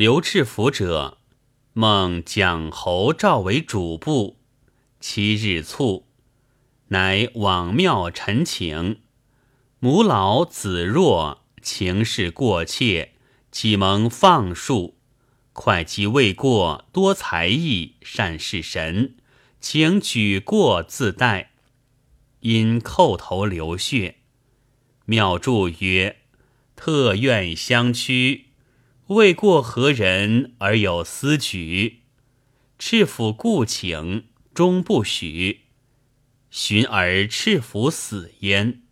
刘赤福者，梦蒋侯召为主簿。七日卒，乃往庙陈情。母老子弱，情事过切，启蒙放恕。会稽未过，多才艺，善事神，请举过自代。因叩头流血。庙祝曰：“特愿相屈。”未过何人而有私举？赤府故请，终不许。寻而赤府死焉。